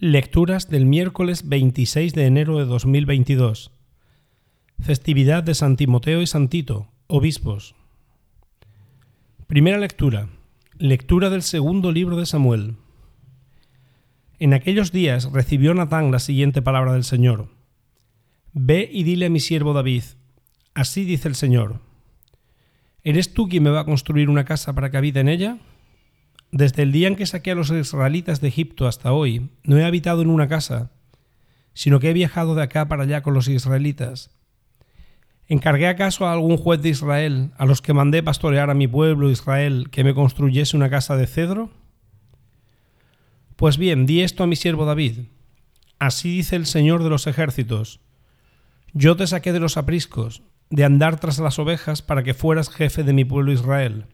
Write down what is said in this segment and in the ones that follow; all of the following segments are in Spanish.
Lecturas del miércoles 26 de enero de 2022. Festividad de San Timoteo y San Tito, obispos. Primera lectura. Lectura del segundo libro de Samuel. En aquellos días recibió Natán la siguiente palabra del Señor. Ve y dile a mi siervo David, así dice el Señor. ¿Eres tú quien me va a construir una casa para que habite en ella? Desde el día en que saqué a los israelitas de Egipto hasta hoy, no he habitado en una casa, sino que he viajado de acá para allá con los israelitas. ¿Encargué acaso a algún juez de Israel, a los que mandé pastorear a mi pueblo Israel, que me construyese una casa de cedro? Pues bien, di esto a mi siervo David. Así dice el Señor de los ejércitos. Yo te saqué de los apriscos, de andar tras las ovejas, para que fueras jefe de mi pueblo Israel.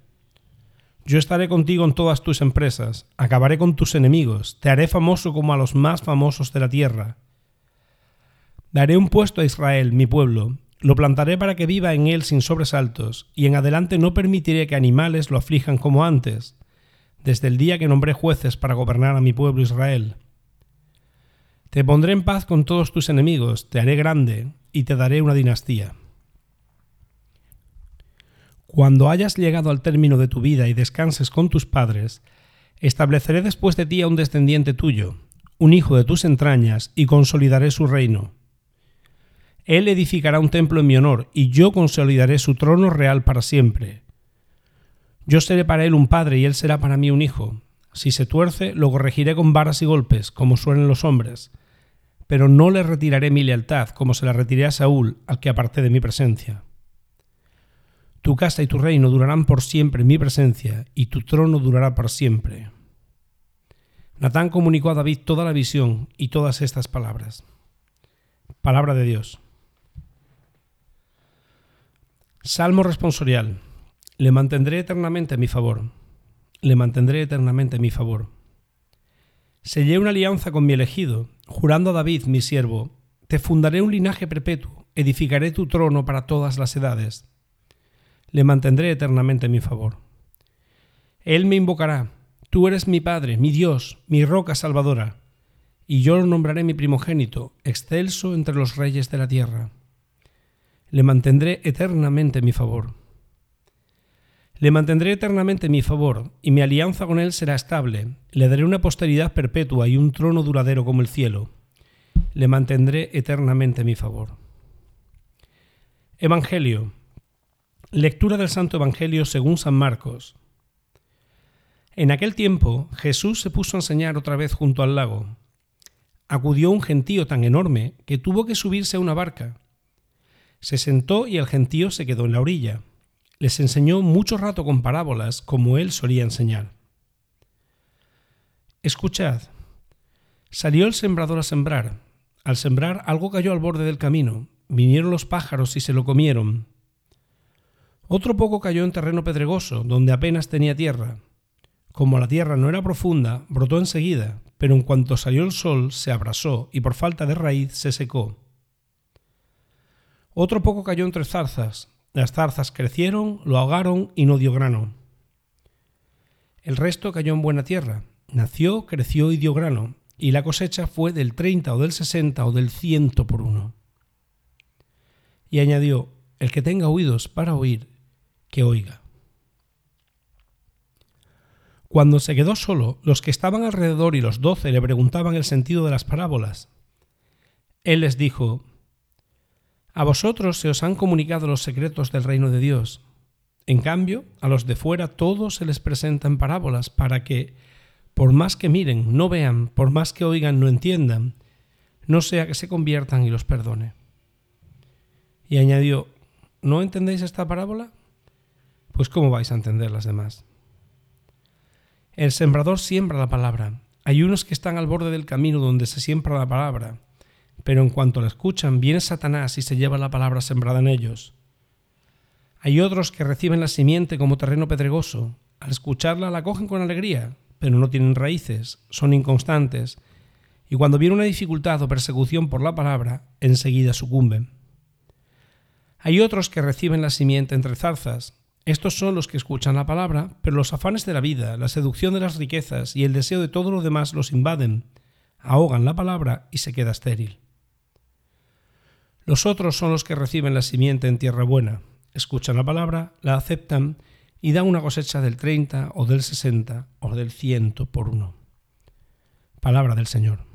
Yo estaré contigo en todas tus empresas, acabaré con tus enemigos, te haré famoso como a los más famosos de la tierra. Daré un puesto a Israel, mi pueblo, lo plantaré para que viva en él sin sobresaltos, y en adelante no permitiré que animales lo aflijan como antes, desde el día que nombré jueces para gobernar a mi pueblo Israel. Te pondré en paz con todos tus enemigos, te haré grande, y te daré una dinastía. Cuando hayas llegado al término de tu vida y descanses con tus padres, estableceré después de ti a un descendiente tuyo, un hijo de tus entrañas, y consolidaré su reino. Él edificará un templo en mi honor, y yo consolidaré su trono real para siempre. Yo seré para él un padre, y él será para mí un hijo. Si se tuerce, lo corregiré con varas y golpes, como suelen los hombres, pero no le retiraré mi lealtad, como se la retiré a Saúl, al que aparté de mi presencia. Tu casa y tu reino durarán por siempre en mi presencia, y tu trono durará por siempre. Natán comunicó a David toda la visión y todas estas palabras. Palabra de Dios. Salmo responsorial. Le mantendré eternamente a mi favor. Le mantendré eternamente a mi favor. Sellé una alianza con mi elegido, jurando a David, mi siervo, te fundaré un linaje perpetuo, edificaré tu trono para todas las edades le mantendré eternamente en mi favor. Él me invocará, tú eres mi Padre, mi Dios, mi roca salvadora, y yo lo nombraré mi primogénito, excelso entre los reyes de la tierra. Le mantendré eternamente en mi favor. Le mantendré eternamente en mi favor, y mi alianza con él será estable. Le daré una posteridad perpetua y un trono duradero como el cielo. Le mantendré eternamente en mi favor. Evangelio Lectura del Santo Evangelio según San Marcos. En aquel tiempo Jesús se puso a enseñar otra vez junto al lago. Acudió un gentío tan enorme que tuvo que subirse a una barca. Se sentó y el gentío se quedó en la orilla. Les enseñó mucho rato con parábolas como él solía enseñar. Escuchad. Salió el sembrador a sembrar. Al sembrar algo cayó al borde del camino. Vinieron los pájaros y se lo comieron. Otro poco cayó en terreno pedregoso, donde apenas tenía tierra. Como la tierra no era profunda, brotó enseguida, pero en cuanto salió el sol se abrasó y por falta de raíz se secó. Otro poco cayó entre zarzas. Las zarzas crecieron, lo ahogaron y no dio grano. El resto cayó en buena tierra. Nació, creció y dio grano, y la cosecha fue del treinta o del sesenta o del ciento por uno. Y añadió, el que tenga oídos para oír, que oiga. Cuando se quedó solo, los que estaban alrededor y los doce le preguntaban el sentido de las parábolas. Él les dijo, A vosotros se os han comunicado los secretos del reino de Dios. En cambio, a los de fuera todo se les presentan parábolas para que, por más que miren, no vean, por más que oigan, no entiendan, no sea que se conviertan y los perdone. Y añadió, ¿no entendéis esta parábola? Pues ¿cómo vais a entender las demás? El sembrador siembra la palabra. Hay unos que están al borde del camino donde se siembra la palabra, pero en cuanto la escuchan, viene Satanás y se lleva la palabra sembrada en ellos. Hay otros que reciben la simiente como terreno pedregoso. Al escucharla la cogen con alegría, pero no tienen raíces, son inconstantes, y cuando viene una dificultad o persecución por la palabra, enseguida sucumben. Hay otros que reciben la simiente entre zarzas, estos son los que escuchan la palabra, pero los afanes de la vida, la seducción de las riquezas y el deseo de todo lo demás los invaden, ahogan la palabra y se queda estéril. Los otros son los que reciben la simiente en tierra buena, escuchan la palabra, la aceptan y dan una cosecha del 30 o del 60 o del 100 por uno. Palabra del Señor.